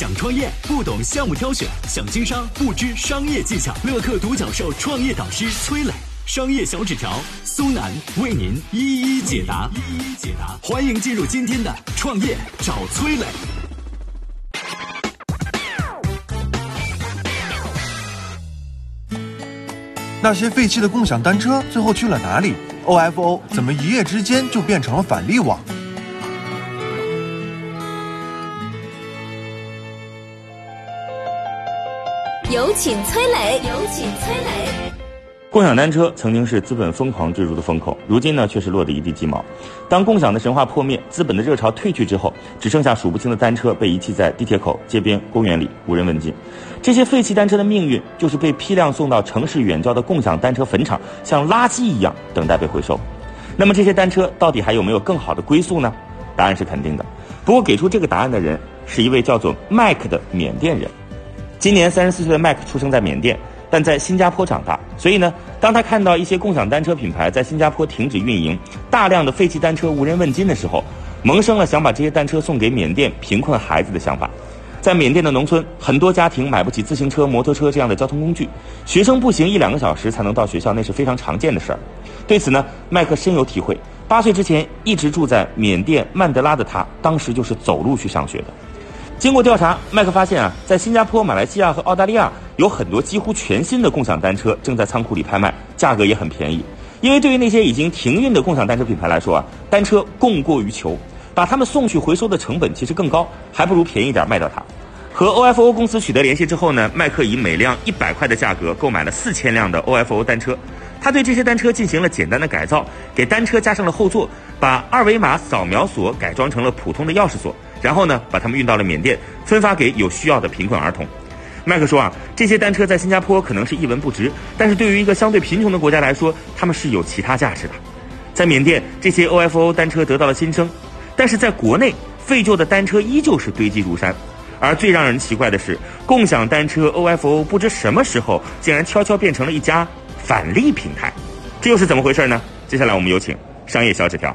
想创业不懂项目挑选，想经商不知商业技巧。乐客独角兽创业导师崔磊，商业小纸条苏南为您一一解答。一一解答，欢迎进入今天的创业找崔磊。那些废弃的共享单车最后去了哪里？OFO 怎么一夜之间就变成了返利网？有请崔磊，有请崔磊。共享单车曾经是资本疯狂追逐的风口，如今呢却是落得一地鸡毛。当共享的神话破灭，资本的热潮退去之后，只剩下数不清的单车被遗弃在地铁口、街边、公园里，无人问津。这些废弃单车的命运，就是被批量送到城市远郊的共享单车坟场，像垃圾一样等待被回收。那么这些单车到底还有没有更好的归宿呢？答案是肯定的。不过给出这个答案的人是一位叫做麦克的缅甸人。今年三十四岁的麦克出生在缅甸。但在新加坡长大，所以呢，当他看到一些共享单车品牌在新加坡停止运营，大量的废弃单车无人问津的时候，萌生了想把这些单车送给缅甸贫困孩子的想法。在缅甸的农村，很多家庭买不起自行车、摩托车这样的交通工具，学生步行一两个小时才能到学校，那是非常常见的事儿。对此呢，麦克深有体会。八岁之前一直住在缅甸曼德拉的他，当时就是走路去上学的。经过调查，麦克发现啊，在新加坡、马来西亚和澳大利亚有很多几乎全新的共享单车正在仓库里拍卖，价格也很便宜。因为对于那些已经停运的共享单车品牌来说啊，单车供过于求，把他们送去回收的成本其实更高，还不如便宜点卖掉它。和 OFO 公司取得联系之后呢，麦克以每辆一百块的价格购买了四千辆的 OFO 单车。他对这些单车进行了简单的改造，给单车加上了后座，把二维码扫描锁改装成了普通的钥匙锁。然后呢，把他们运到了缅甸，分发给有需要的贫困儿童。麦克说啊，这些单车在新加坡可能是一文不值，但是对于一个相对贫穷的国家来说，他们是有其他价值的。在缅甸，这些 OFO 单车得到了新生，但是在国内，废旧的单车依旧是堆积如山。而最让人奇怪的是，共享单车 OFO 不知什么时候竟然悄悄变成了一家返利平台，这又是怎么回事呢？接下来我们有请商业小纸条。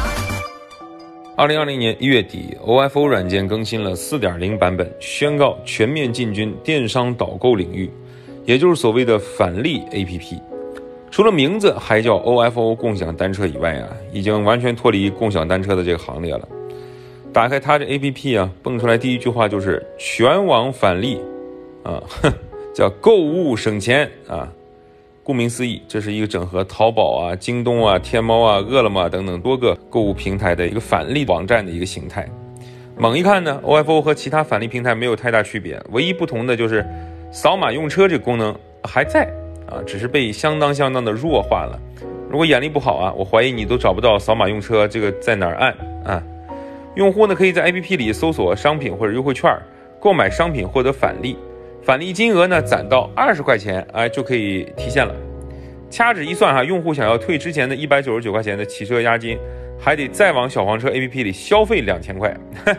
二零二零年一月底，OFO 软件更新了四点零版本，宣告全面进军电商导购领域，也就是所谓的返利 APP。除了名字还叫 OFO 共享单车以外啊，已经完全脱离共享单车的这个行列了。打开它这 APP 啊，蹦出来第一句话就是全网返利，啊，叫购物省钱啊。顾名思义，这是一个整合淘宝啊、京东啊、天猫啊、饿了么等等多个购物平台的一个返利网站的一个形态。猛一看呢，OFO 和其他返利平台没有太大区别，唯一不同的就是扫码用车这个功能还在啊，只是被相当相当的弱化了。如果眼力不好啊，我怀疑你都找不到扫码用车这个在哪儿按啊。用户呢可以在 APP 里搜索商品或者优惠券，购买商品获得返利。返利金额呢，攒到二十块钱，哎，就可以提现了。掐指一算哈，用户想要退之前的一百九十九块钱的汽车押金，还得再往小黄车 APP 里消费两千块。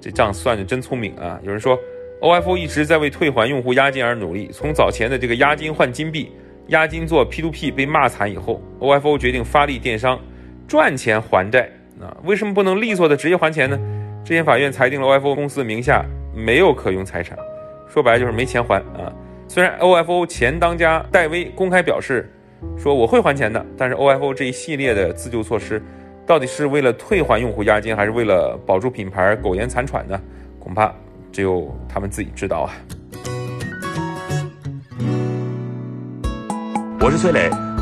这账算的真聪明啊！有人说，OFO 一直在为退还用户押金而努力。从早前的这个押金换金币、押金做 P2P 被骂惨以后，OFO 决定发力电商，赚钱还债。啊，为什么不能利索的直接还钱呢？之前法院裁定了 OFO 公司名下没有可用财产。说白了就是没钱还啊！虽然 OFO 前当家戴威公开表示说我会还钱的，但是 OFO 这一系列的自救措施，到底是为了退还用户押金，还是为了保住品牌苟延残喘呢？恐怕只有他们自己知道啊！我是崔磊，